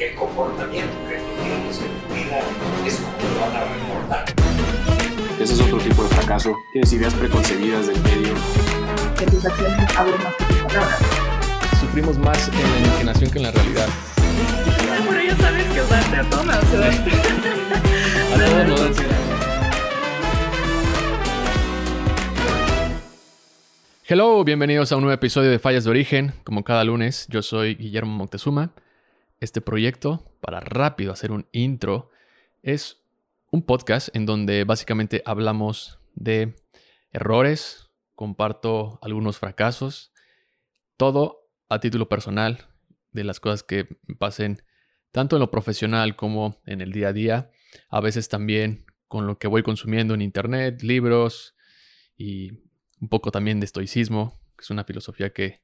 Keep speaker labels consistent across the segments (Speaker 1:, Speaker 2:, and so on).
Speaker 1: el comportamiento que tú tienes en tu vida es como lo van a recordar.
Speaker 2: Ese es otro tipo de fracaso. Tienes ideas preconcebidas del medio.
Speaker 3: Que tus acciones hablen más que tus palabras.
Speaker 4: Sufrimos más en la imaginación que en la realidad.
Speaker 3: Pero ya sabes que usarte a todos,
Speaker 4: A todos nos da ansiedad. Hello, bienvenidos a un nuevo episodio de Fallas de Origen. Como cada lunes, yo soy Guillermo Moctezuma. Este proyecto, para rápido hacer un intro, es un podcast en donde básicamente hablamos de errores, comparto algunos fracasos, todo a título personal, de las cosas que pasen tanto en lo profesional como en el día a día, a veces también con lo que voy consumiendo en internet, libros y un poco también de estoicismo, que es una filosofía que,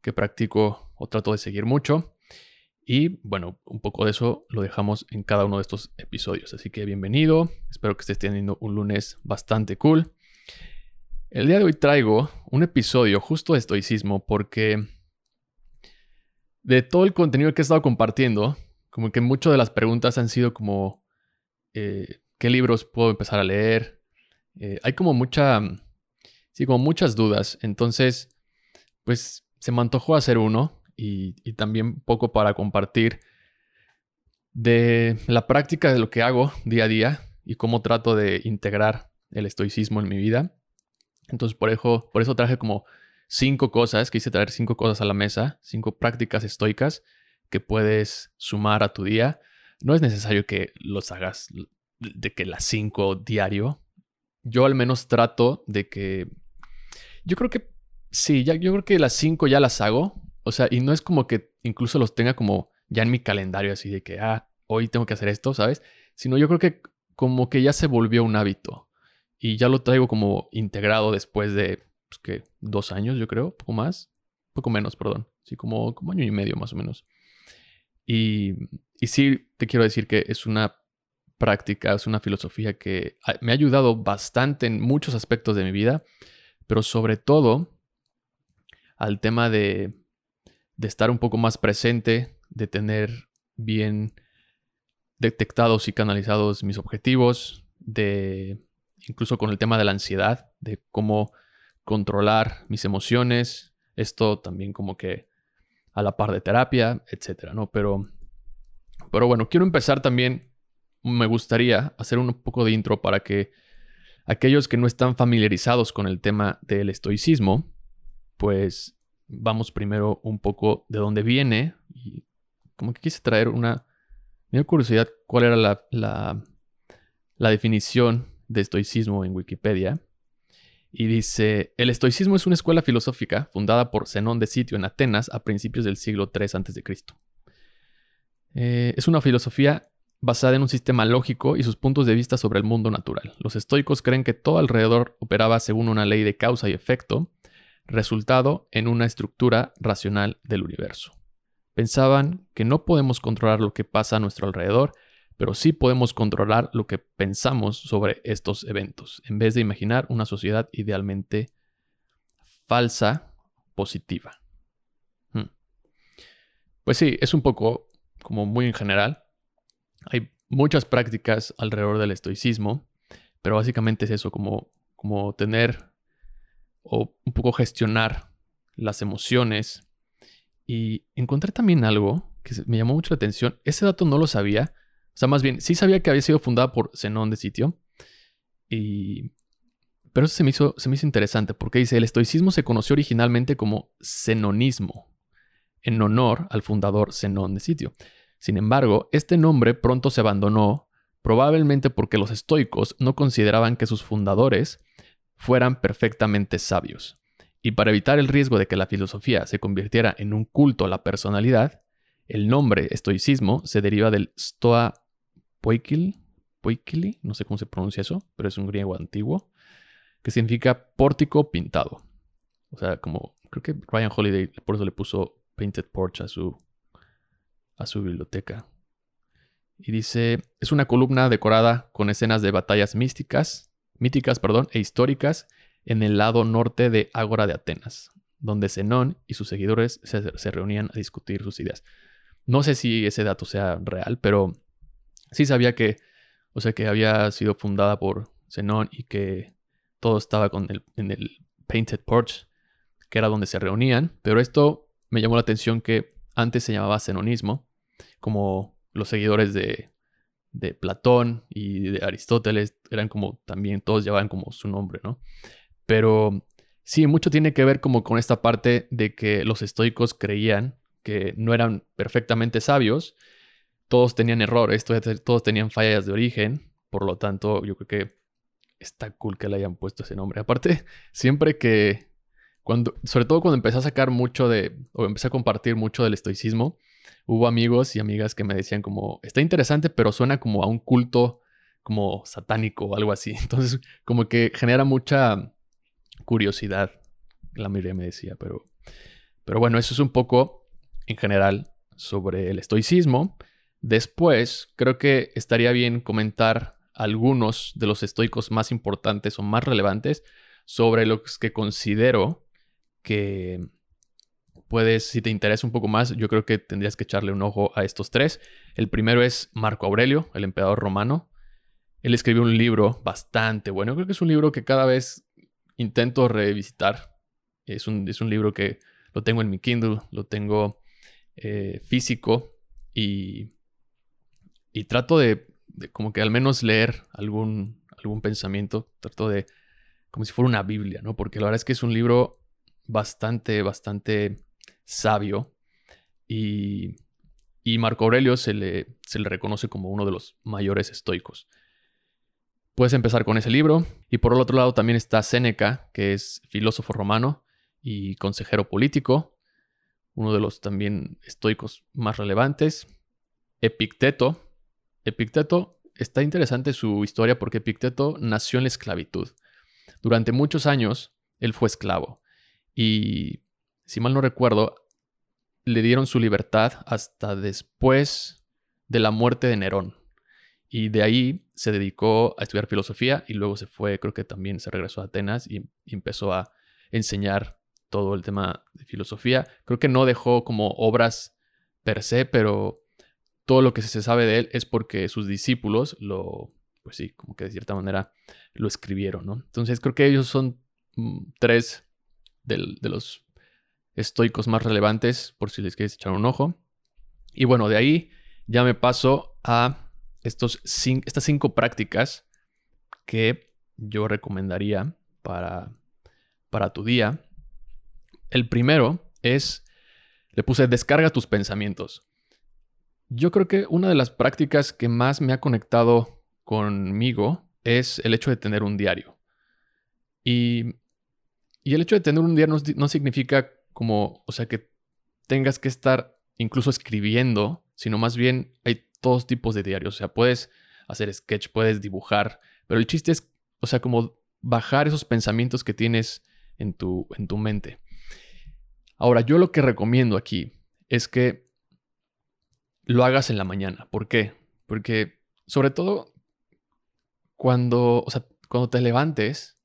Speaker 4: que practico o trato de seguir mucho. Y bueno, un poco de eso lo dejamos en cada uno de estos episodios. Así que bienvenido. Espero que estés teniendo un lunes bastante cool. El día de hoy traigo un episodio justo de estoicismo porque de todo el contenido que he estado compartiendo, como que muchas de las preguntas han sido como, eh, ¿qué libros puedo empezar a leer? Eh, hay como mucha, sí, como muchas dudas. Entonces, pues se me antojó hacer uno y, también poco para compartir de la práctica de lo que hago día a día y cómo trato de integrar el estoicismo en mi vida. Entonces por eso, por eso traje como cinco cosas, quise traer cinco cosas a la mesa, cinco prácticas estoicas que puedes sumar a tu día. No es necesario que los hagas de que las cinco diario. Yo al menos trato de que... Yo creo que sí, ya, yo creo que las cinco ya las hago o sea, y no es como que incluso los tenga como ya en mi calendario así de que, ah, hoy tengo que hacer esto, ¿sabes? Sino yo creo que como que ya se volvió un hábito. Y ya lo traigo como integrado después de, pues que, dos años, yo creo, poco más, poco menos, perdón. Sí, como, como año y medio más o menos. Y, y sí, te quiero decir que es una práctica, es una filosofía que me ha ayudado bastante en muchos aspectos de mi vida, pero sobre todo al tema de de estar un poco más presente, de tener bien detectados y canalizados mis objetivos, de incluso con el tema de la ansiedad, de cómo controlar mis emociones, esto también como que a la par de terapia, etcétera, ¿no? Pero, pero bueno, quiero empezar también, me gustaría hacer un poco de intro para que aquellos que no están familiarizados con el tema del estoicismo, pues vamos primero un poco de dónde viene y como que quise traer una... Me curiosidad cuál era la, la, la definición de estoicismo en Wikipedia. Y dice, el estoicismo es una escuela filosófica fundada por Zenón de Sitio en Atenas a principios del siglo III a.C. Eh, es una filosofía basada en un sistema lógico y sus puntos de vista sobre el mundo natural. Los estoicos creen que todo alrededor operaba según una ley de causa y efecto, resultado en una estructura racional del universo. Pensaban que no podemos controlar lo que pasa a nuestro alrededor, pero sí podemos controlar lo que pensamos sobre estos eventos, en vez de imaginar una sociedad idealmente falsa, positiva. Hmm. Pues sí, es un poco como muy en general. Hay muchas prácticas alrededor del estoicismo, pero básicamente es eso, como, como tener o un poco gestionar las emociones. Y encontré también algo que me llamó mucho la atención. Ese dato no lo sabía. O sea, más bien, sí sabía que había sido fundada por Zenón de Sitio. Y... Pero eso se me, hizo, se me hizo interesante porque dice, el estoicismo se conoció originalmente como zenonismo, en honor al fundador Zenón de Sitio. Sin embargo, este nombre pronto se abandonó, probablemente porque los estoicos no consideraban que sus fundadores fueran perfectamente sabios. Y para evitar el riesgo de que la filosofía se convirtiera en un culto a la personalidad, el nombre estoicismo se deriva del stoa poikili, poikili, no sé cómo se pronuncia eso, pero es un griego antiguo, que significa pórtico pintado. O sea, como creo que Ryan Holiday por eso le puso Painted Porch a su, a su biblioteca. Y dice, es una columna decorada con escenas de batallas místicas míticas perdón, e históricas en el lado norte de Ágora de Atenas, donde Zenón y sus seguidores se, reunían a discutir sus ideas. No sé si ese dato sea real, pero sí sabía que, o sea, que había sido fundada por Zenón y que todo estaba con el, en el Painted Porch, que era donde se reunían. Pero esto me llamó la atención que antes se llamaba zenonismo, como los seguidores de, de Platón y de Aristóteles eran como también, todos llevaban como su nombre, ¿no? Pero sí, mucho tiene que ver como con esta parte de que los estoicos creían que no eran perfectamente sabios, todos tenían errores, todos tenían fallas de origen, por lo tanto yo creo que está cool que le hayan puesto ese nombre. Aparte, siempre que, cuando, sobre todo cuando empecé a sacar mucho de, o empecé a compartir mucho del estoicismo, hubo amigos y amigas que me decían como, está interesante, pero suena como a un culto como satánico o algo así. Entonces, como que genera mucha curiosidad, la mayoría me decía, pero, pero bueno, eso es un poco en general sobre el estoicismo. Después, creo que estaría bien comentar algunos de los estoicos más importantes o más relevantes sobre los que considero que puedes, si te interesa un poco más, yo creo que tendrías que echarle un ojo a estos tres. El primero es Marco Aurelio, el emperador romano. Él escribió un libro bastante bueno. Creo que es un libro que cada vez intento revisitar. Es un, es un libro que lo tengo en mi Kindle, lo tengo eh, físico y, y trato de, como que al menos leer algún, algún pensamiento. Trato de, como si fuera una Biblia, ¿no? Porque la verdad es que es un libro bastante, bastante sabio y, Marco Aurelio se le, se le reconoce como uno de los mayores estoicos. Puedes empezar con ese libro y por el otro lado también está Séneca, que es filósofo romano y consejero político, uno de los también estoicos más relevantes. Epicteto. Epicteto está interesante su historia porque Epicteto nació en la esclavitud. Durante muchos años él fue esclavo y si mal no recuerdo, le dieron su libertad hasta después de la muerte de Nerón. Y de ahí se dedicó a estudiar filosofía y luego se fue, creo que también se regresó a Atenas y, empezó a enseñar todo el tema de filosofía. Creo que no dejó como obras per se, pero todo lo que se sabe de él es porque sus discípulos lo, pues sí, como que de cierta manera lo escribieron, ¿no? Entonces creo que ellos son mm, tres de los estoicos más relevantes, por si les quieres echar un ojo. Y bueno, de ahí ya me paso a estos estas cinco prácticas que yo recomendaría para, para tu día. El primero es, le puse descarga tus pensamientos. Yo creo que una de las prácticas que más me ha conectado conmigo es el hecho de tener un diario. Y, y el hecho de tener un diario no, no significa como, o sea, que tengas que estar incluso escribiendo, sino más bien hay todos tipos de diarios. O sea, puedes hacer sketch, puedes dibujar, pero el chiste es, o sea, como bajar esos pensamientos que tienes en tu, en tu mente. Ahora, yo lo que recomiendo aquí es que lo hagas en la mañana. ¿Por qué? Porque sobre todo cuando, o sea, cuando te levantes,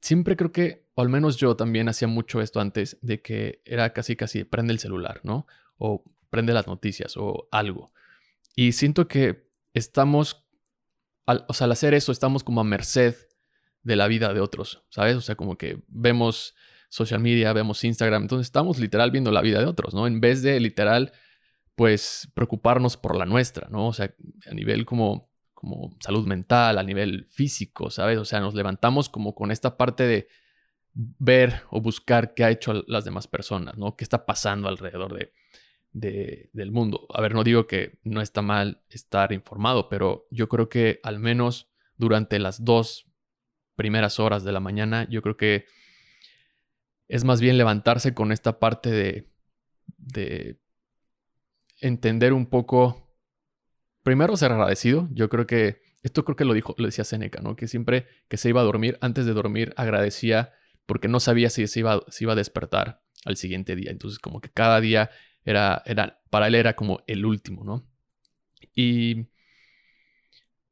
Speaker 4: siempre creo que al menos yo también hacía mucho esto antes, de que era casi casi prende el celular, ¿no? O prende las noticias o algo. Y siento que estamos, o sea, al hacer eso, estamos como a merced de la vida de otros, ¿sabes? O sea, como que vemos social media, vemos Instagram, entonces estamos literal viendo la vida de otros, ¿no? En vez de literal, pues, preocuparnos por la nuestra, ¿no? O sea, a nivel como, como salud mental, a nivel físico, ¿sabes? O sea, nos levantamos como con esta parte de ver o buscar qué ha hecho las demás personas, ¿no? ¿Qué está pasando alrededor de, del mundo? A ver, no digo que no está mal estar informado, pero yo creo que al menos durante las dos primeras horas de la mañana, yo creo que es más bien levantarse con esta parte de, de entender un poco, primero ser agradecido, yo creo que, esto creo que lo dijo, lo decía Seneca. Que siempre que se iba a dormir, antes de dormir, agradecía porque no sabía si se iba, iba a despertar al siguiente día. Entonces como que cada día era, era, para él era como el último, ¿no? Y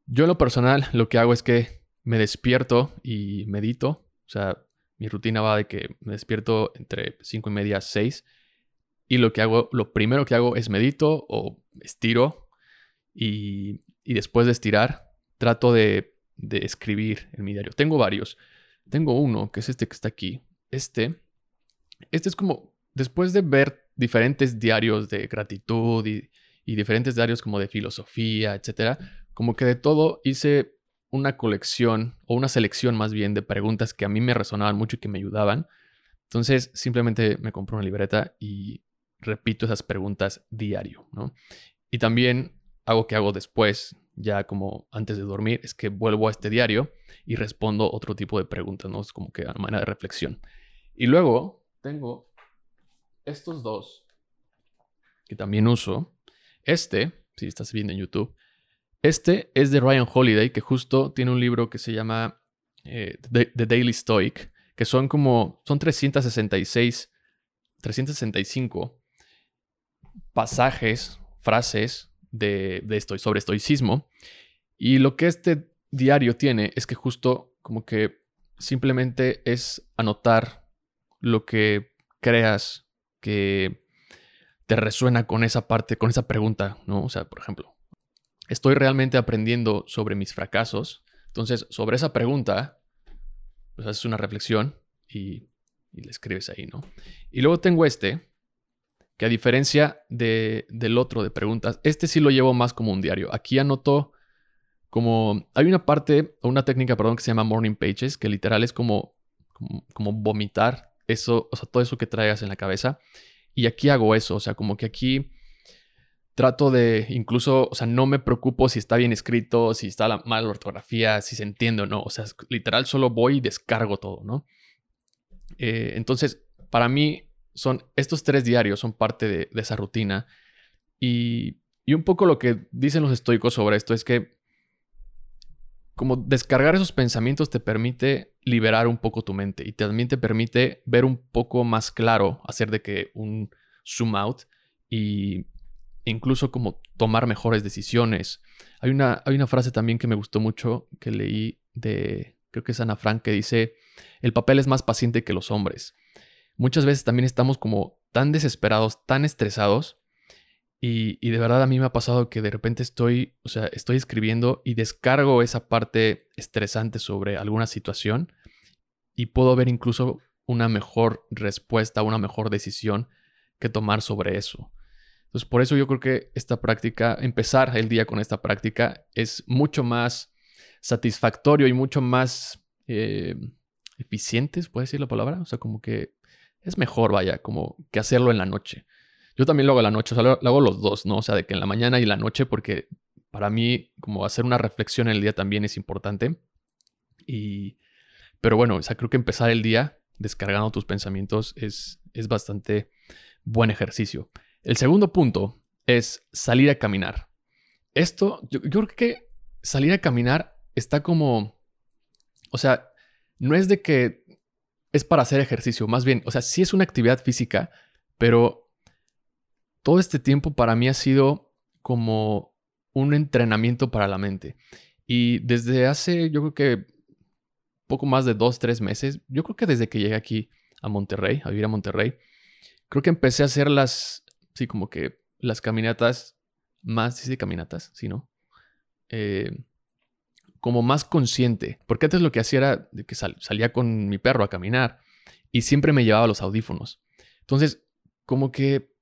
Speaker 4: yo en lo personal lo que hago es que me despierto y medito. O sea, mi rutina va de que me despierto entre 5 y media, 6. y lo que hago, lo primero que hago es medito o estiro y, y después de estirar trato de, de escribir en mi diario. Tengo varios. Tengo uno que es este que está aquí. Este, este es como después de ver diferentes diarios de gratitud y, diferentes diarios como de filosofía, etcétera, como que de todo hice una colección o una selección más bien de preguntas que a mí me resonaban mucho y que me ayudaban. Entonces simplemente me compro una libreta y repito esas preguntas diario, ¿no? Y también algo que hago después, ya como antes de dormir, es que vuelvo a este diario y respondo otro tipo de preguntas, ¿no? Es como que a manera de reflexión. Y luego tengo estos dos que también uso. Este, si estás viendo en YouTube, este es de Ryan Holiday, que justo tiene un libro que se llama eh, The, Daily Stoic, que son como, son 366, 365 pasajes, frases de, de esto, sobre estoicismo. Y lo que este diario tiene es que justo como que simplemente es anotar lo que creas que te resuena con esa parte, con esa pregunta, ¿no? O sea, por ejemplo, estoy realmente aprendiendo sobre mis fracasos. Entonces, sobre esa pregunta, pues haces una reflexión y, le escribes ahí, ¿no? Y luego tengo este, que a diferencia de, del otro de preguntas, este sí lo llevo más como un diario. Aquí anoto como, hay una parte, o una técnica, perdón, que se llama Morning Pages, que literal es como, como, vomitar eso, o sea, todo eso que traigas en la cabeza. Y aquí hago eso, o sea, como que aquí trato de incluso, o sea, no me preocupo si está bien escrito, si está la ortografía, si se entiende o no. O sea, literal solo voy y descargo todo, ¿no? Eh, entonces, para mí, son estos tres diarios son parte de, esa rutina. Y, y, un poco lo que dicen los estoicos sobre esto es que como descargar esos pensamientos te permite liberar un poco tu mente y también te permite ver un poco más claro, hacer de que un zoom out y incluso como tomar mejores decisiones. Hay una, hay una frase también que me gustó mucho que leí de, creo que es Ana Frank, que dice, el papel es más paciente que los hombres. Muchas veces también estamos como tan desesperados, tan estresados, y, y, de verdad a mí me ha pasado que de repente estoy, o sea, estoy escribiendo y descargo esa parte estresante sobre alguna situación y puedo ver incluso una mejor respuesta, una mejor decisión que tomar sobre eso. Entonces, por eso yo creo que esta práctica, empezar el día con esta práctica es mucho más satisfactorio y mucho más eh, eficiente, puede decir la palabra. O sea, como que es mejor, vaya, como que hacerlo en la noche. Yo también lo hago en la noche, o sea, lo, hago los dos, ¿no? O sea, de que en la mañana y la noche, porque para mí, como hacer una reflexión en el día también es importante. Y, pero bueno, o sea, creo que empezar el día descargando tus pensamientos es, es bastante buen ejercicio. El segundo punto es salir a caminar. Esto, yo, creo que salir a caminar está como, o sea, no es de que es para hacer ejercicio, más bien, o sea, sí es una actividad física, pero todo este tiempo para mí ha sido como un entrenamiento para la mente. Y desde hace, yo creo que poco más de dos, tres meses, yo creo que desde que llegué aquí a Monterrey, a vivir a Monterrey, creo que empecé a hacer las, sí, como que las caminatas más, sí, caminatas, sí, ¿no? Eh, como más consciente. Porque antes lo que hacía era que salía con mi perro a caminar y siempre me llevaba los audífonos. Entonces, como que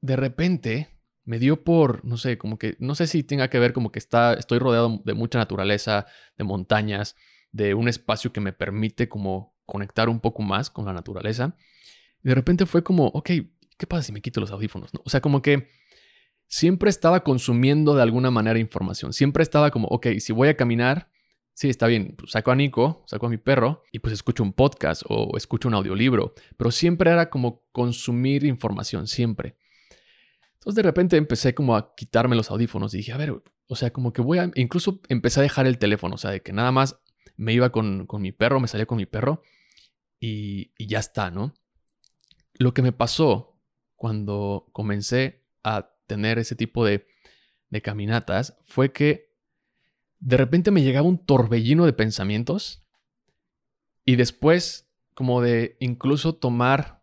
Speaker 4: de repente me dio por, no sé, como que, no sé si tenga que ver como que está, estoy rodeado de mucha naturaleza, de montañas, de un espacio que me permite como conectar un poco más con la naturaleza. De repente fue como, ok, ¿qué pasa si me quito los audífonos? O sea, como que siempre estaba consumiendo de alguna manera información. Siempre estaba como, ok, si voy a caminar, sí, está bien, pues saco a Nico, saco a mi perro y pues escucho un podcast o escucho un audiolibro, pero siempre era como consumir información, siempre. Entonces de repente empecé como a quitarme los audífonos y dije, a ver, o sea, como que voy a, incluso empecé a dejar el teléfono, o sea, de que nada más me iba con, mi perro, me salía con mi perro y, y ya está, ¿no? Lo que me pasó cuando comencé a tener ese tipo de, caminatas fue que de repente me llegaba un torbellino de pensamientos y después como de incluso tomar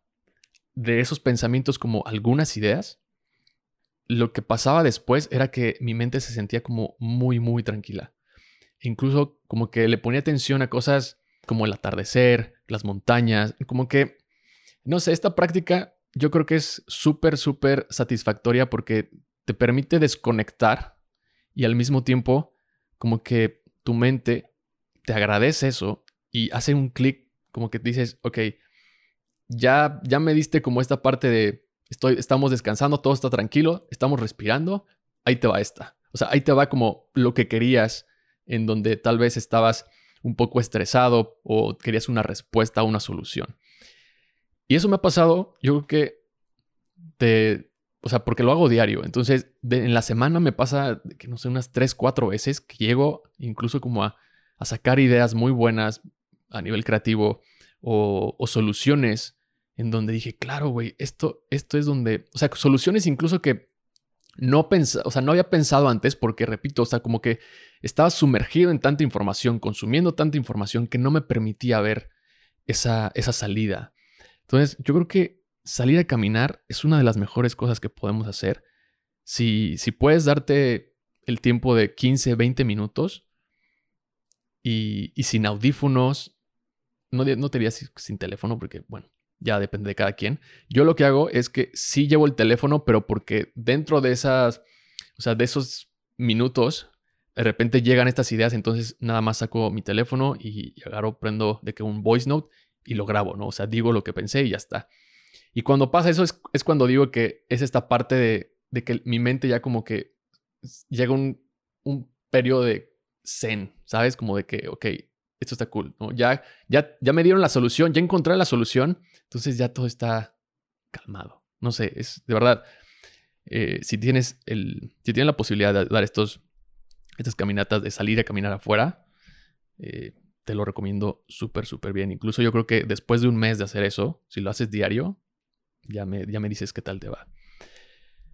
Speaker 4: de esos pensamientos como algunas ideas, lo que pasaba después era que mi mente se sentía como muy, muy tranquila. Incluso como que le ponía atención a cosas como el atardecer, las montañas, como que, no sé, esta práctica yo creo que es súper, súper satisfactoria porque te permite desconectar y al mismo tiempo como que tu mente te agradece eso y hace un clic como que dices, ok, ya, ya me diste como esta parte de estoy, estamos descansando, todo está tranquilo, estamos respirando, ahí te va esta. O sea, ahí te va como lo que querías, en donde tal vez estabas un poco estresado o querías una respuesta, una solución. Y eso me ha pasado, yo creo que de, o sea, porque lo hago diario. Entonces, en la semana me pasa, que no sé, unas 3, 4 veces que llego incluso como a, a sacar ideas muy buenas a nivel creativo o, o soluciones en donde dije, claro, güey, esto, esto es donde, o sea, soluciones incluso que no pensaba, o sea, no había pensado antes porque, repito, o sea, como que estaba sumergido en tanta información, consumiendo tanta información que no me permitía ver esa, esa salida. Entonces, yo creo que salir a caminar es una de las mejores cosas que podemos hacer. Si, si puedes darte el tiempo de 15, 20 minutos y, y sin audífonos, no, no te diría sin teléfono porque, bueno, ya depende de cada quien. Yo lo que hago es que sí llevo el teléfono, pero porque dentro de esas, o sea, de esos minutos, de repente llegan estas ideas, entonces nada más saco mi teléfono y, agarro, prendo de que un voice note y lo grabo, ¿no? O sea, digo lo que pensé y ya está. Y cuando pasa eso es, es cuando digo que es esta parte de, de, que mi mente ya como que llega un, un periodo de zen, ¿sabes? Como de que, ok, esto está cool, ¿no? Ya, ya, ya me dieron la solución, ya encontré la solución, entonces ya todo está calmado. No sé, es de verdad, eh, si, tienes el, si tienes la posibilidad de dar estos, estas caminatas, de salir a caminar afuera, eh, te lo recomiendo súper, súper bien. Incluso yo creo que después de un mes de hacer eso, si lo haces diario, ya me, ya me dices qué tal te va.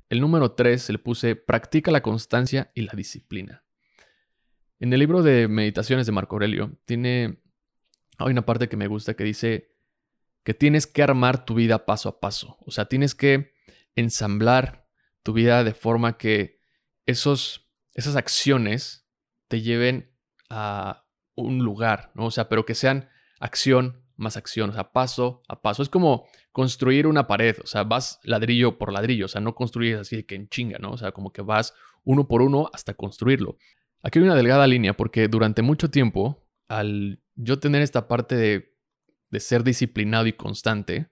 Speaker 4: El número 3 le puse practica la constancia y la disciplina. En el libro de meditaciones de Marco Aurelio tiene hay una parte que me gusta que dice que tienes que armar tu vida paso a paso. O sea, tienes que ensamblar tu vida de forma que esos, esas acciones te lleven a un lugar, ¿no? O sea, pero que sean acción más acción, o sea, paso a paso. Es como construir una pared, o sea, vas ladrillo por ladrillo, o sea, no construyes así de que en chinga, ¿no? O sea, como que vas uno por uno hasta construirlo. Aquí hay una delgada línea porque durante mucho tiempo, al yo tener esta parte de de ser disciplinado y constante,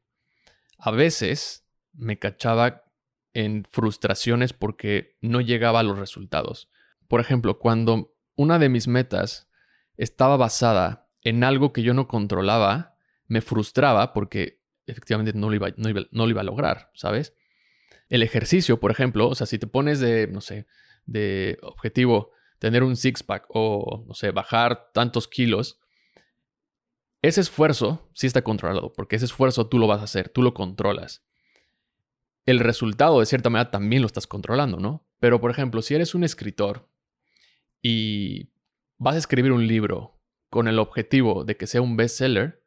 Speaker 4: a veces me cachaba en frustraciones porque no llegaba a los resultados. Por ejemplo, cuando una de mis metas estaba basada en algo que yo no controlaba, me frustraba porque efectivamente no lo iba, no lo iba a lograr, ¿sabes? El ejercicio, por ejemplo, o sea, si te pones de, no sé, de objetivo tener un six-pack o, no sé, bajar tantos kilos, ese esfuerzo sí está controlado, porque ese esfuerzo tú lo vas a hacer, tú lo controlas. El resultado, de cierta manera, también lo estás controlando, ¿no? Pero, por ejemplo, si eres un escritor y vas a escribir un libro con el objetivo de que sea un bestseller,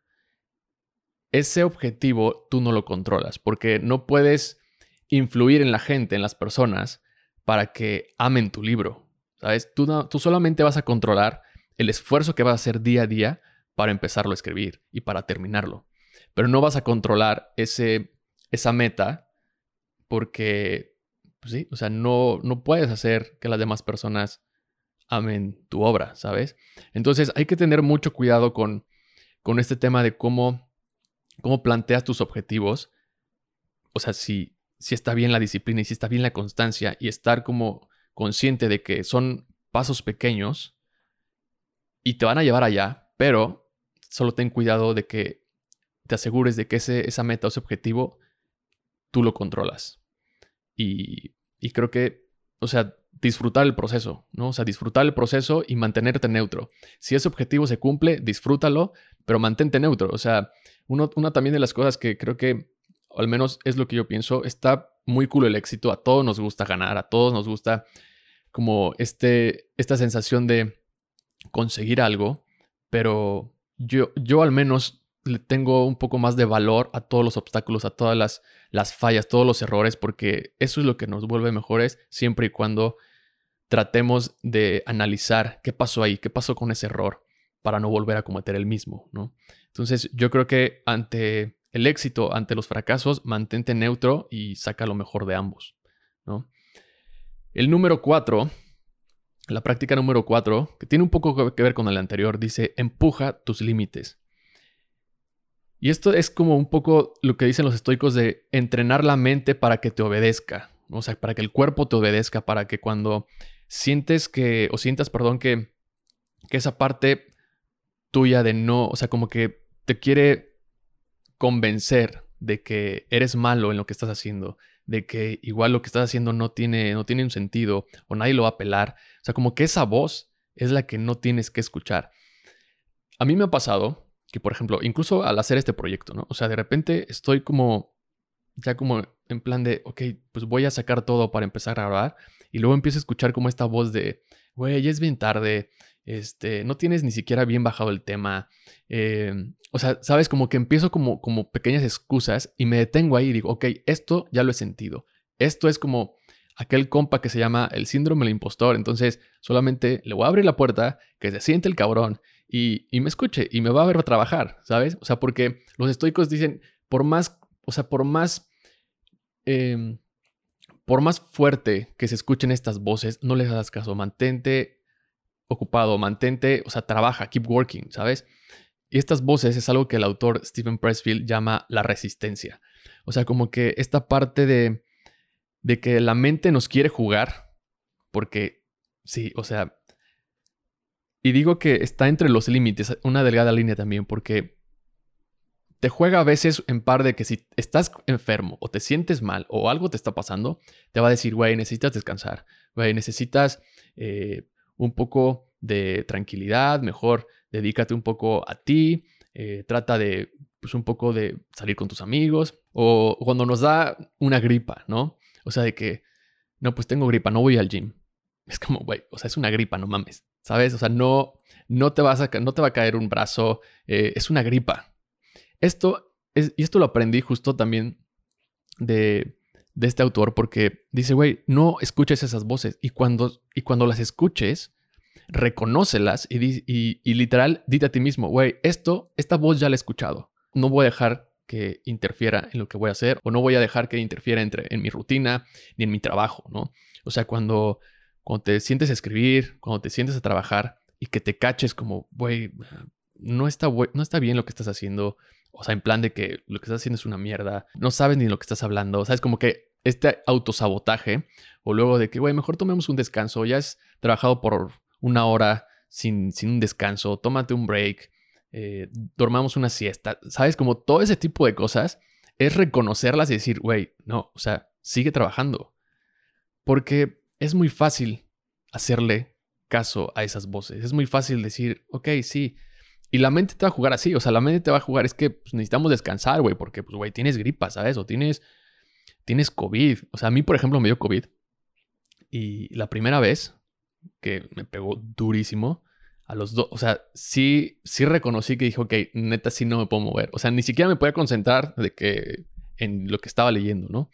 Speaker 4: ese objetivo tú no lo controlas, porque no puedes influir en la gente, en las personas, para que amen tu libro. ¿Sabes? Tú, tú solamente vas a controlar el esfuerzo que vas a hacer día a día para empezarlo a escribir y para terminarlo. Pero no vas a controlar ese, esa meta porque, pues sí, o sea, no, no puedes hacer que las demás personas amen tu obra, ¿sabes? Entonces hay que tener mucho cuidado con, con este tema de cómo, cómo planteas tus objetivos. O sea, si, si está bien la disciplina y si está bien la constancia y estar como consciente de que son pasos pequeños y te van a llevar allá, pero Solo ten cuidado de que te asegures de que ese, esa meta o ese objetivo tú lo controlas. Y, y creo que, o sea, disfrutar el proceso, ¿no? O sea, disfrutar el proceso y mantenerte neutro. Si ese objetivo se cumple, disfrútalo, pero mantente neutro. O sea, uno, una también de las cosas que creo que, al menos es lo que yo pienso, está muy cool el éxito. A todos nos gusta ganar, a todos nos gusta como este, esta sensación de conseguir algo, pero yo, yo al menos le tengo un poco más de valor a todos los obstáculos, a todas las, las fallas, todos los errores, porque eso es lo que nos vuelve mejores siempre y cuando tratemos de analizar qué pasó ahí, qué pasó con ese error para no volver a cometer el mismo, ¿no? Entonces, yo creo que ante el éxito, ante los fracasos, mantente neutro y saca lo mejor de ambos, ¿no? El número cuatro, la práctica número cuatro, que tiene un poco que ver con el anterior, dice, empuja tus límites. Y esto es como un poco lo que dicen los estoicos de entrenar la mente para que te obedezca, o sea, para que el cuerpo te obedezca, para que cuando sientes que, o sientas, perdón, que, que esa parte tuya de no, o sea, como que te quiere convencer de que eres malo en lo que estás haciendo, de que igual lo que estás haciendo no tiene, no tiene un sentido o nadie lo va a pelar. O sea, como que esa voz es la que no tienes que escuchar. A mí me ha pasado por ejemplo, incluso al hacer este proyecto, ¿no? O sea, de repente estoy como, ya como en plan de, ok, pues voy a sacar todo para empezar a grabar y luego empiezo a escuchar como esta voz de, güey, ya es bien tarde, este, no tienes ni siquiera bien bajado el tema. Eh, o sea, sabes, como que empiezo como, como pequeñas excusas y me detengo ahí y digo, ok, esto ya lo he sentido. Esto es como aquel compa que se llama el síndrome del impostor. Entonces, solamente le voy a abrir la puerta, que se siente el cabrón y, me escuche y me va a ver trabajar, ¿sabes? O sea, porque los estoicos dicen, por más, o sea, por más, em, por más fuerte que se escuchen estas voces, no les hagas caso, mantente ocupado, mantente, o sea, trabaja, keep working, ¿sabes? Y estas voces es algo que el autor Stephen Pressfield llama la resistencia. O sea, como que esta parte de, de que la mente nos quiere jugar, porque sí, o sea, y digo que está entre los límites, una delgada línea también, porque te juega a veces en par de que si estás enfermo o te sientes mal o algo te está pasando, te va a decir, güey, necesitas descansar, güey, necesitas eh, un poco de tranquilidad, mejor dedícate un poco a ti, eh, trata de, pues un poco de salir con tus amigos, o cuando nos da una gripa, ¿no? O sea, de que, no, pues tengo gripa, no voy al gym. Es como, güey, o sea, es una gripa, no mames, ¿sabes? O sea, no, no, te, a, no te va a caer un brazo, eh, es una gripa. Esto, es, y esto lo aprendí justo también de, de este autor porque dice, güey, no escuches esas voces y cuando, y cuando las escuches, reconócelas y, y, literal, dite a ti mismo, güey, esto, esta voz ya la he escuchado. No voy a dejar que interfiera en lo que voy a hacer o no voy a dejar que interfiera entre, en mi rutina ni en mi trabajo, ¿no? O sea, cuando, cuando te sientes a escribir, cuando te sientes a trabajar y que te caches como, güey, no está, no está bien lo que estás haciendo, o sea, en plan de que lo que estás haciendo es una mierda, no sabes ni lo que estás hablando, o sea, es como que este autosabotaje, o luego de que, güey, mejor tomemos un descanso, ya has trabajado por una hora sin, sin un descanso, tómate un break, eh, dormamos una siesta, ¿sabes? Como todo ese tipo de cosas es reconocerlas y decir, güey, no, o sea, sigue trabajando. Porque es muy fácil hacerle caso a esas voces, es muy fácil decir, ok, sí, y la mente te va a jugar así, o sea, la mente te va a jugar, es que pues, necesitamos descansar, güey, porque, pues, güey, tienes gripa, ¿sabes? O tienes, tienes COVID. O sea, a mí, por ejemplo, me dio COVID. Y la primera vez que me pegó durísimo, a los dos, o sea, sí, sí reconocí que dije, ok, neta, sí no me puedo mover. O sea, ni siquiera me podía concentrar de que, en lo que estaba leyendo, ¿no?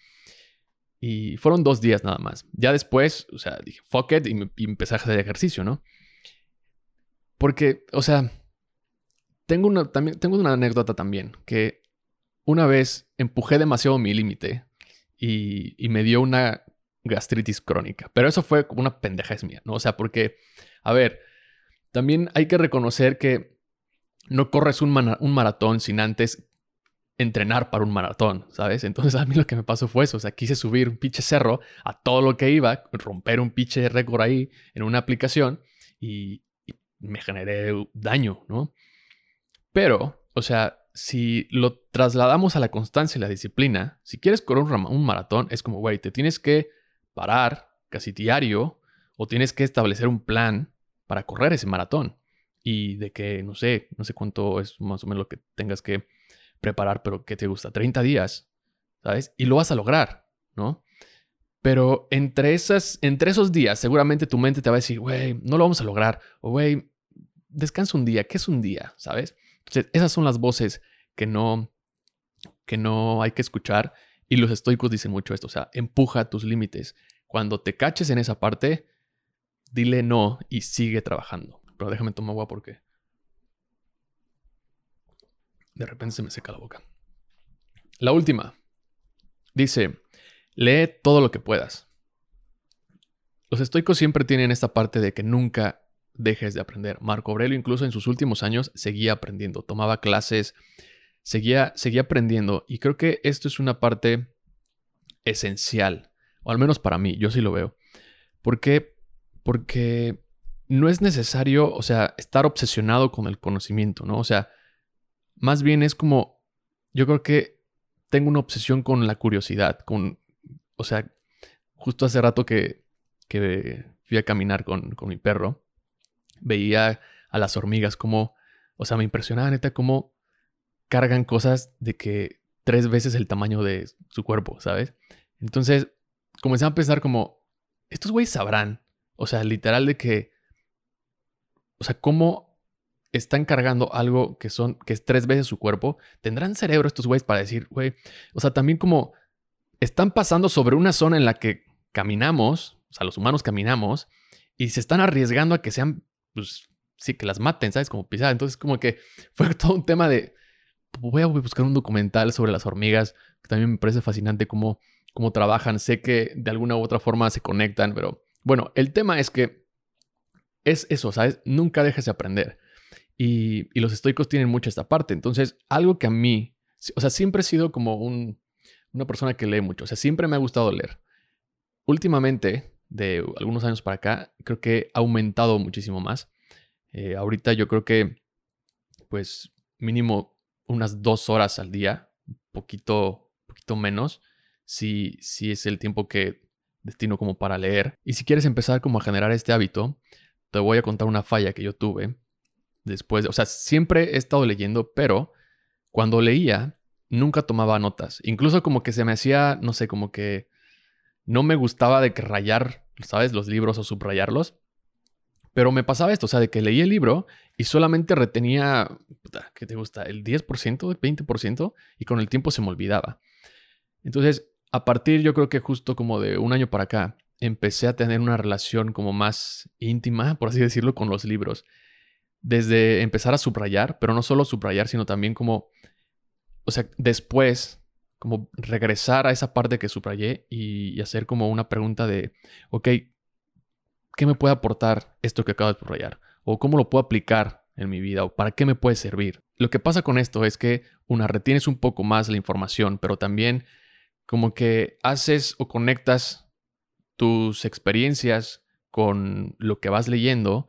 Speaker 4: Y fueron dos días nada más. Ya después, o sea, dije, fuck it, y, me, empecé a hacer ejercicio, ¿no? Porque, o sea, tengo una, también, tengo una anécdota también, que una vez empujé demasiado mi límite y, me dio una gastritis crónica. Pero eso fue como una pendejez mía, ¿no? O sea, porque, a ver, también hay que reconocer que no corres un, un maratón sin antes entrenar para un maratón, ¿sabes? Entonces a mí lo que me pasó fue eso, o sea, quise subir un pinche cerro a todo lo que iba, romper un pinche récord ahí en una aplicación y me generé daño, ¿no? Pero, o sea, si lo trasladamos a la constancia y la disciplina, si quieres correr un, maratón, es como, güey, te tienes que parar casi diario o tienes que establecer un plan para correr ese maratón. Y de que, no sé, no sé cuánto es más o menos lo que tengas que preparar, pero que te gusta, 30 días, ¿sabes? Y lo vas a lograr, ¿no? Pero entre, entre esos días, seguramente tu mente te va a decir, güey, no lo vamos a lograr. O, güey, descansa un día. ¿Qué es un día? ¿Sabes? Entonces, esas son las voces que no, que no hay que escuchar. Y los estoicos dicen mucho esto, o sea, empuja tus límites. Cuando te caches en esa parte, dile no y sigue trabajando. Pero déjame tomar agua porque de repente se me seca la boca. La última. Dice, lee todo lo que puedas. Los estoicos siempre tienen esta parte de que nunca dejes de aprender. Marco Aurelio incluso en sus últimos años seguía aprendiendo, tomaba clases, seguía, seguía aprendiendo y creo que esto es una parte esencial, o al menos para mí, yo sí lo veo. ¿Por qué? Porque no es necesario, o sea, estar obsesionado con el conocimiento, ¿no? O sea, más bien es como, yo creo que tengo una obsesión con la curiosidad, con, o sea, justo hace rato que, que fui a caminar con, con mi perro, veía a las hormigas como, o sea, me impresionaba neta cómo cargan cosas de que tres veces el tamaño de su cuerpo, ¿sabes? Entonces, comencé a pensar como, estos güeyes sabrán, o sea, literal de que, o sea, cómo están cargando algo que son, que es tres veces su cuerpo, tendrán cerebro estos güeyes para decir, güey, o sea, también como están pasando sobre una zona en la que caminamos, o sea, los humanos caminamos, y se están arriesgando a que sean, pues, sí, que las maten, ¿sabes? Como pisar. Entonces, como que fue todo un tema de, voy a buscar un documental sobre las hormigas, que también me parece fascinante cómo, cómo trabajan. Sé que de alguna u otra forma se conectan, pero bueno, el tema es que es eso, ¿sabes? Nunca dejes de aprender. Y, los estoicos tienen mucho esta parte. Entonces, algo que a mí, o sea, siempre he sido como un, una persona que lee mucho. O sea, siempre me ha gustado leer. Últimamente, de algunos años para acá, creo que ha aumentado muchísimo más. Eh, ahorita yo creo que, pues, mínimo unas dos horas al día, un poquito, poquito menos, si, si es el tiempo que destino como para leer. Y si quieres empezar como a generar este hábito, te voy a contar una falla que yo tuve después. O sea, siempre he estado leyendo, pero cuando leía, nunca tomaba notas. Incluso como que se me hacía, no sé, como que no me gustaba de que rayar, ¿sabes? Los libros o subrayarlos. Pero me pasaba esto, o sea, de que leía el libro y solamente retenía, ¿qué te gusta? El 10%, el 20% y con el tiempo se me olvidaba. Entonces, a partir yo creo que justo como de un año para acá, empecé a tener una relación como más íntima, por así decirlo, con los libros. Desde empezar a subrayar, pero no solo subrayar, sino también como, o sea, después, como regresar a esa parte que subrayé y, hacer como una pregunta de, ok, ¿qué me puede aportar esto que acabo de subrayar? ¿O cómo lo puedo aplicar en mi vida? ¿O para qué me puede servir? Lo que pasa con esto es que, una, retienes un poco más la información, pero también como que haces o conectas tus experiencias con lo que vas leyendo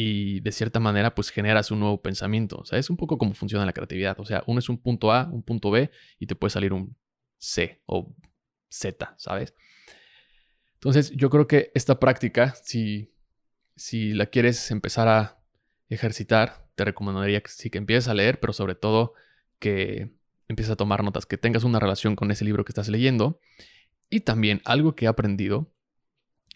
Speaker 4: y de cierta manera pues generas un nuevo pensamiento. O sea, es un poco como funciona la creatividad. O sea, uno es un punto A, un punto B y te puede salir un C o Z, ¿sabes? Entonces yo creo que esta práctica, si, si la quieres empezar a ejercitar, te recomendaría que sí que empieces a leer, pero sobre todo que empieces a tomar notas, que tengas una relación con ese libro que estás leyendo. Y también algo que he aprendido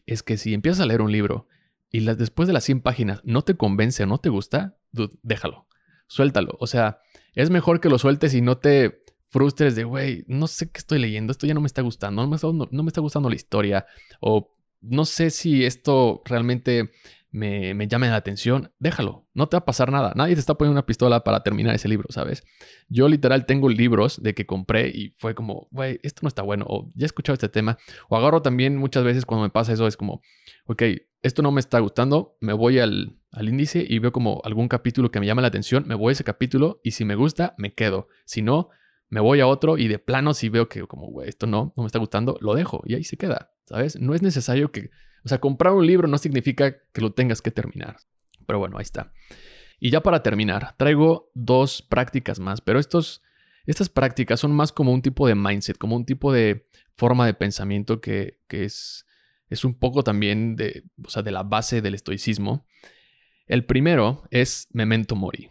Speaker 4: es que si empiezas a leer un libro y después de las 100 páginas no te convence o no te gusta, déjalo, suéltalo. O sea, es mejor que lo sueltes y no te frustres de, güey, no sé qué estoy leyendo, esto ya no me está gustando, no me está, no me está gustando la historia, o no sé si esto realmente me, me llame la atención, déjalo, no te va a pasar nada, nadie te está poniendo una pistola para terminar ese libro, ¿sabes? Yo literal tengo libros de que compré y fue como, güey, esto no está bueno, o ya he escuchado este tema, o agarro también muchas veces cuando me pasa eso, es como, ok, esto no me está gustando, me voy al, al índice y veo como algún capítulo que me llama la atención, me voy a ese capítulo y si me gusta, me quedo, si no, me voy a otro y de plano si veo que como, güey, esto no, no me está gustando, lo dejo y ahí se queda, ¿sabes? No es necesario que, o sea, comprar un libro no significa que lo tengas que terminar. Pero bueno, ahí está. Y ya para terminar, traigo dos prácticas más, pero estos, estas prácticas son más como un tipo de mindset, como un tipo de forma de pensamiento que, que es, es un poco también de, o sea, de la base del estoicismo. El primero es memento mori.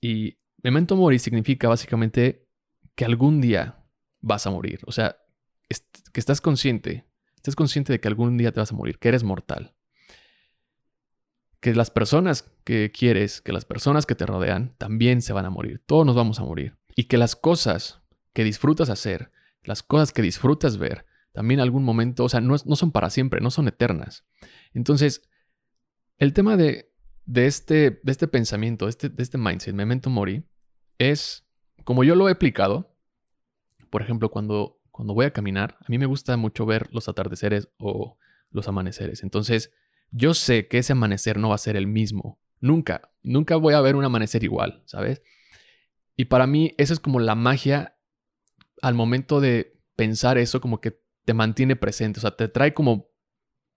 Speaker 4: Y memento mori significa básicamente que algún día vas a morir. O sea, que estás consciente, estás consciente de que algún día te vas a morir, que eres mortal. Que las personas que quieres, que las personas que te rodean, también se van a morir. Todos nos vamos a morir. Y que las cosas que disfrutas hacer, las cosas que disfrutas ver, también algún momento, o sea, no, no son para siempre, no son eternas. Entonces, el tema de, de, este, de este pensamiento, de este, de este mindset, memento mori, es, como yo lo he aplicado, por ejemplo, cuando, cuando voy a caminar, a mí me gusta mucho ver los atardeceres o los amaneceres. Entonces, yo sé que ese amanecer no va a ser el mismo. Nunca, nunca voy a ver un amanecer igual, ¿sabes? Y para mí, eso es como la magia al momento de pensar eso, como que te mantiene presente, o sea, te trae como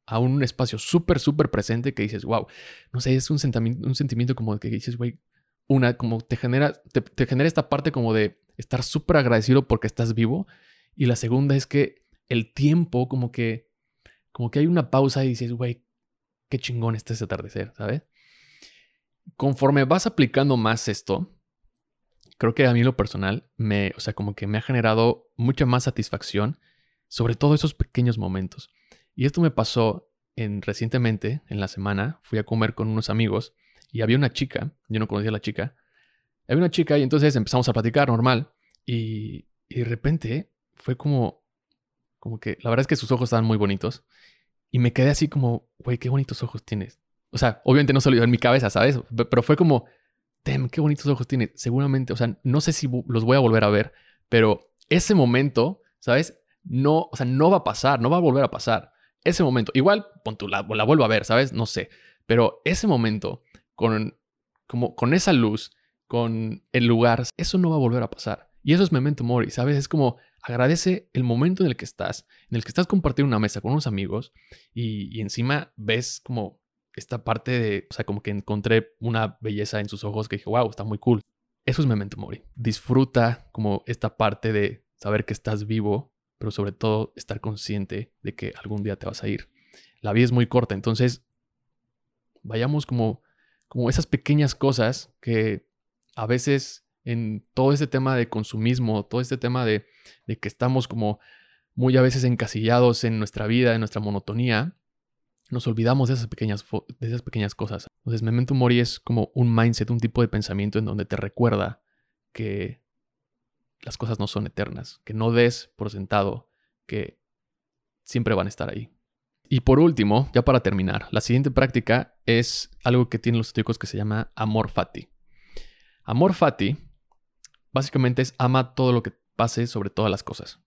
Speaker 4: a un espacio súper, súper presente que dices, wow, no sé, es un sentimiento, un sentimiento como que dices, güey, una, como te genera, te, genera esta parte como de estar súper agradecido porque estás vivo. Y la segunda es que el tiempo, como que, como que hay una pausa y dices, güey, qué chingón está ese atardecer, ¿sabes? Conforme vas aplicando más esto, creo que a mí lo personal, me, o sea, como que me ha generado mucha más satisfacción, sobre todo esos pequeños momentos. Y esto me pasó en, recientemente, en la semana, fui a comer con unos amigos y había una chica, yo no conocía a la chica, había una chica y entonces empezamos a platicar normal y, y de repente fue como, como que, la verdad es que sus ojos estaban muy bonitos y me quedé así como, güey, qué bonitos ojos tienes. O sea, obviamente no se lo en mi cabeza, ¿sabes? Pero fue como, Tem, qué bonitos ojos tienes. Seguramente, o sea, no sé si los voy a volver a ver, pero ese momento, ¿sabes? No, o sea, no va a pasar, no va a volver a pasar. Ese momento, igual, pon tu, la, la vuelvo a ver, ¿sabes? No sé. Pero ese momento con, como, con esa luz, con el lugar, eso no va a volver a pasar. Y eso es memento mori, ¿sabes? Es como agradece el momento en el que estás, en el que estás compartiendo una mesa con unos amigos y, encima ves como esta parte de, o sea, como que encontré una belleza en sus ojos que dije, wow, está muy cool. Eso es memento mori. Disfruta como esta parte de saber que estás vivo, pero sobre todo estar consciente de que algún día te vas a ir. La vida es muy corta, entonces vayamos como como esas pequeñas cosas que a veces en todo este tema de consumismo, todo este tema de, que estamos como muy a veces encasillados en nuestra vida, en nuestra monotonía, nos olvidamos de esas pequeñas, de esas pequeñas cosas. Entonces, Memento Mori es como un mindset, un tipo de pensamiento en donde te recuerda que las cosas no son eternas, que no des por sentado que siempre van a estar ahí. Y por último, ya para terminar, la siguiente práctica es algo que tienen los estoicos que se llama amor fati. Amor fati básicamente es ama todo lo que pase sobre todas las cosas.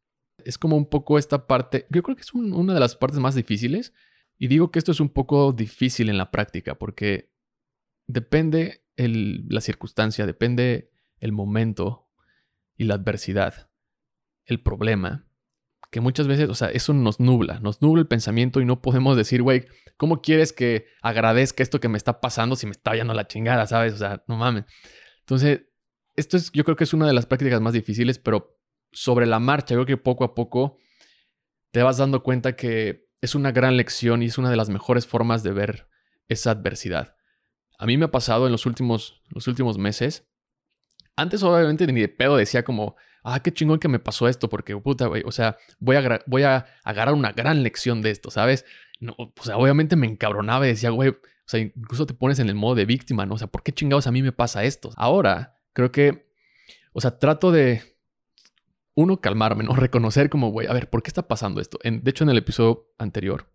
Speaker 4: Es como un poco esta parte, yo creo que es una de las partes más difíciles. Y digo que esto es un poco difícil en la práctica porque depende la circunstancia, depende el momento y la adversidad, el problema que muchas veces, o sea, eso nos nubla, nos nubla el pensamiento y no podemos decir, güey, ¿cómo quieres que agradezca esto que me está pasando si me está yendo la chingada, sabes? O sea, no mames. Entonces, esto es, yo creo que es una de las prácticas más difíciles, pero sobre la marcha, creo que poco a poco te vas dando cuenta que es una gran lección y es una de las mejores formas de ver esa adversidad. A mí me ha pasado en los últimos, los últimos meses. Antes, obviamente, ni de pedo decía como, ah, qué chingón que me pasó esto, porque puta, güey, o sea, voy a, voy a agarrar una gran lección de esto, ¿sabes? No, o sea, obviamente me encabronaba y decía, güey, o sea, incluso te pones en el modo de víctima, ¿no? O sea, ¿por qué chingados a mí me pasa esto? Ahora, creo que, o sea, trato de, uno, calmarme, ¿no? Reconocer como, güey, a ver, ¿por qué está pasando esto? de hecho, en el episodio anterior,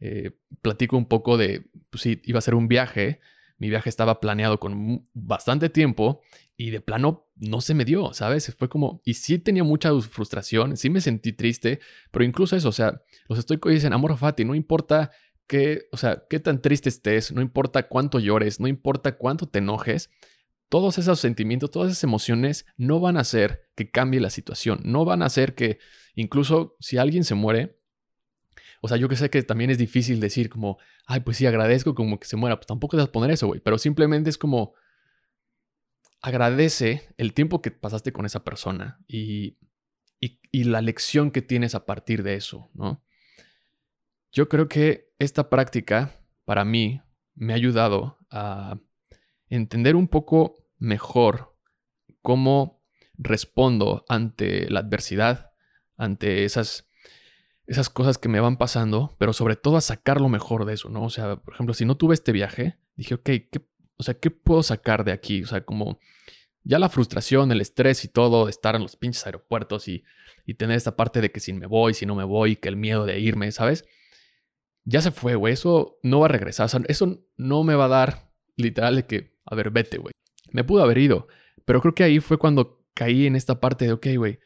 Speaker 4: eh, platico un poco de, pues sí, iba a ser un viaje, mi viaje estaba planeado con bastante tiempo y de plano no se me dio, ¿sabes? Fue como, y sí tenía mucha frustración, sí me sentí triste, pero incluso eso, o sea, los estoicos dicen, amor fati, no importa qué, o sea, qué tan triste estés, no importa cuánto llores, no importa cuánto te enojes, todos esos sentimientos, todas esas emociones no van a hacer que cambie la situación, no van a hacer que incluso si alguien se muere, o sea, yo que sé que también es difícil decir como, ay, pues sí, agradezco como que se muera, pues tampoco te vas a poner eso, güey, pero simplemente es como, agradece el tiempo que pasaste con esa persona y, y, la lección que tienes a partir de eso, ¿no? Yo creo que esta práctica, para mí, me ha ayudado a entender un poco mejor cómo respondo ante la adversidad, ante esas, esas cosas que me van pasando, pero sobre todo a sacar lo mejor de eso, ¿no? O sea, por ejemplo, si no tuve este viaje, dije, ok, ¿qué o sea, ¿qué puedo sacar de aquí? O sea, como ya la frustración, el estrés y todo de estar en los pinches aeropuertos y, y tener esta parte de que si me voy, si no me voy, que el miedo de irme, ¿sabes? Ya se fue, güey. Eso no va a regresar. Eso no me va a dar literal de que, a ver, vete, güey. Me pudo haber ido. Pero creo que ahí fue cuando caí en esta parte de, ok, güey,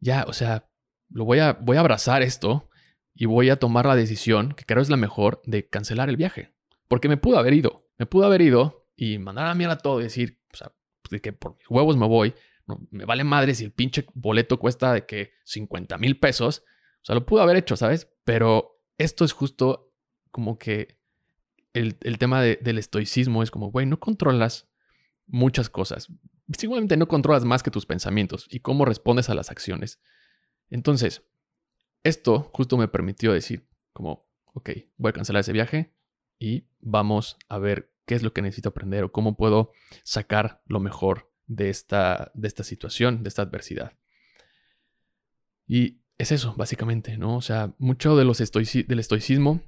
Speaker 4: ya, o sea, lo voy a, voy a abrazar esto y voy a tomar la decisión, que creo es la mejor, de cancelar el viaje. Porque me pudo haber ido. Me pudo haber ido y mandar a la mierda todo y decir, o sea, pues, de que por mis huevos me voy. Me vale madre si el pinche boleto cuesta de que 50 mil pesos. O sea, lo pudo haber hecho, ¿sabes? Pero esto es justo como que el, el tema de- del estoicismo es como, güey, no controlas muchas cosas. Simplemente no controlas más que tus pensamientos y cómo respondes a las acciones. Entonces, esto justo me permitió decir, como, ok, voy a cancelar ese viaje y vamos a ver qué es lo que necesito aprender o cómo puedo sacar lo mejor de esta, de esta situación, de esta adversidad. Y es eso, básicamente, ¿no? O sea, mucho de los del estoicismo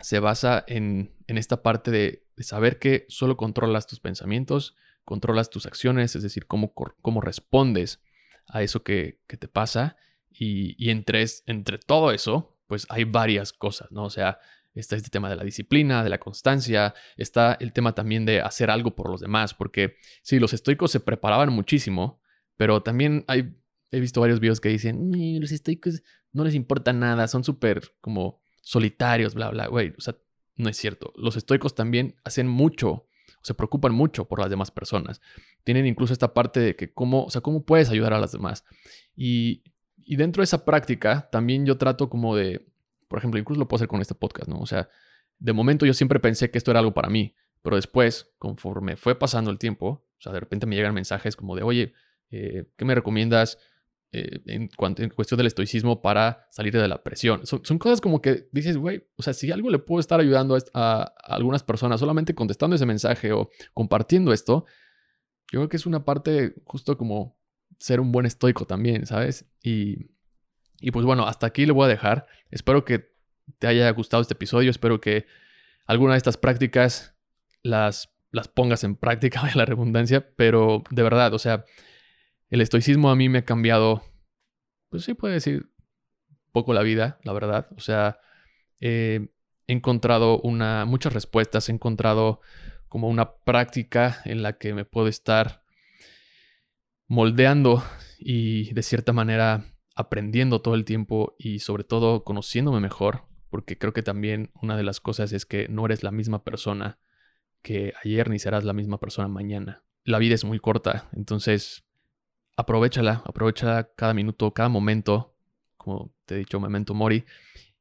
Speaker 4: se basa en, en esta parte de, de saber que solo controlas tus pensamientos, controlas tus acciones, es decir, cómo, cómo respondes a eso que, que te pasa. Y, y entre, entre todo eso, pues hay varias cosas, ¿no? O sea, está este tema de la disciplina, de la constancia, está el tema también de hacer algo por los demás, porque sí, los estoicos se preparaban muchísimo, pero también hay, he visto varios videos que dicen, "Mm, los estoicos no les importa nada, son súper como solitarios, bla, bla, güey, o sea, no es cierto. Los estoicos también hacen mucho, se preocupan mucho por las demás personas. Tienen incluso esta parte de que cómo, o sea, cómo puedes ayudar a las demás. Y, y dentro de esa práctica, también yo trato como de, por ejemplo, incluso lo puedo hacer con este podcast, ¿no? O sea, de momento yo siempre pensé que esto era algo para mí, pero después, conforme fue pasando el tiempo, o sea, de repente me llegan mensajes como de, oye, eh, ¿qué me recomiendas eh, en, cuanto, en cuestión del estoicismo para salir de la presión? Son, son cosas como que dices, güey, o sea, si algo le puedo estar ayudando a, a algunas personas solamente contestando ese mensaje o compartiendo esto, yo creo que es una parte justo como ser un buen estoico también, ¿sabes? Y, y pues bueno, hasta aquí le voy a dejar. Espero que te haya gustado este episodio. Espero que alguna de estas prácticas las, las pongas en práctica, vaya la redundancia. Pero de verdad, o sea, el estoicismo a mí me ha cambiado, pues sí puede decir, poco la vida, la verdad. O sea, he encontrado una, muchas respuestas, he encontrado como una práctica en la que me puedo estar moldeando y de cierta manera aprendiendo todo el tiempo y sobre todo conociéndome mejor, porque creo que también una de las cosas es que no eres la misma persona que ayer ni serás la misma persona mañana. La vida es muy corta, entonces aprovechala, aprovechala cada minuto, cada momento, como te he dicho, memento mori,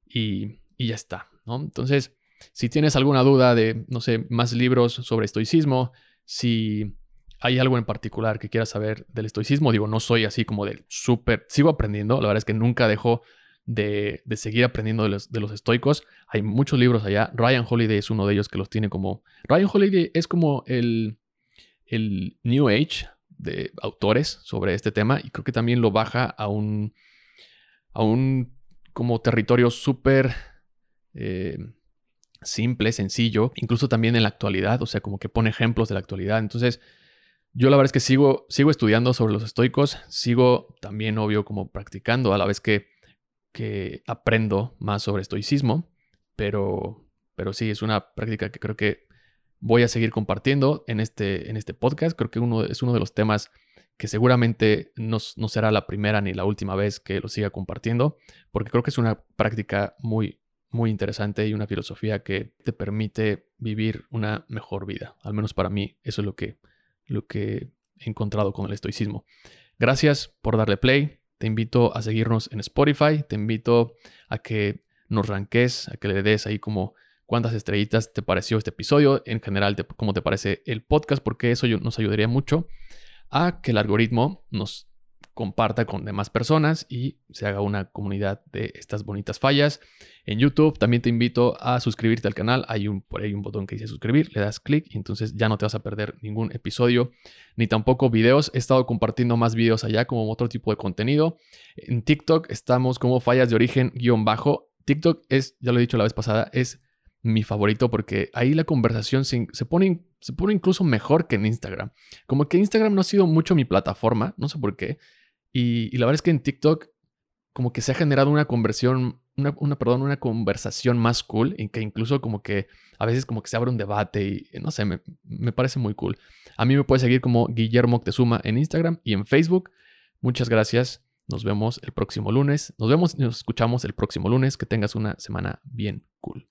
Speaker 4: y, y ya está, ¿no? Entonces, si tienes alguna duda de, no sé, más libros sobre estoicismo, si hay algo en particular que quieras saber del estoicismo, digo, no soy así como del súper, sigo aprendiendo, la verdad es que nunca dejo de, de seguir aprendiendo de los, de los estoicos. Hay muchos libros allá, Ryan Holiday es uno de ellos que los tiene como... Ryan Holiday es como el, el New Age de autores sobre este tema y creo que también lo baja a un, a un como territorio súper eh, simple, sencillo, incluso también en la actualidad, o sea, como que pone ejemplos de la actualidad. Entonces, yo la verdad es que sigo, sigo estudiando sobre los estoicos, sigo también, obvio, como practicando a la vez que, que aprendo más sobre estoicismo, pero, pero sí, es una práctica que creo que voy a seguir compartiendo en este, en este podcast. Creo que es uno de los temas que seguramente no, no será la primera ni la última vez que lo siga compartiendo, porque creo que es una práctica muy, muy interesante y una filosofía que te permite vivir una mejor vida. Al menos para mí, eso es lo que, lo que he encontrado con el estoicismo. Gracias por darle play. Te invito a seguirnos en Spotify. Te invito a que nos ranques, a que le des ahí como cuántas estrellitas te pareció este episodio, en general, cómo te parece el podcast, porque eso nos ayudaría mucho a que el algoritmo nos comparta con demás personas y se haga una comunidad de estas bonitas fallas. En YouTube también te invito a suscribirte al canal. Hay un, por ahí un botón que dice suscribir, le das clic y entonces ya no te vas a perder ningún episodio ni tampoco videos. He estado compartiendo más videos allá como otro tipo de contenido. En TikTok estamos como fallas de origen guion bajo. TikTok es, ya lo he dicho la vez pasada, es mi favorito porque ahí la conversación se, se pone, se pone incluso mejor que en Instagram. Como que Instagram no ha sido mucho mi plataforma, no sé por qué. Y, y la verdad es que en TikTok como que se ha generado una conversión, una, una, perdón, una conversación más cool, en que incluso como que a veces como que se abre un debate y no sé, me, me parece muy cool. A mí me puedes seguir como Guillermo Octezuma en Instagram y en Facebook. Muchas gracias. Nos vemos el próximo lunes. Nos vemos y nos escuchamos el próximo lunes. Que tengas una semana bien cool.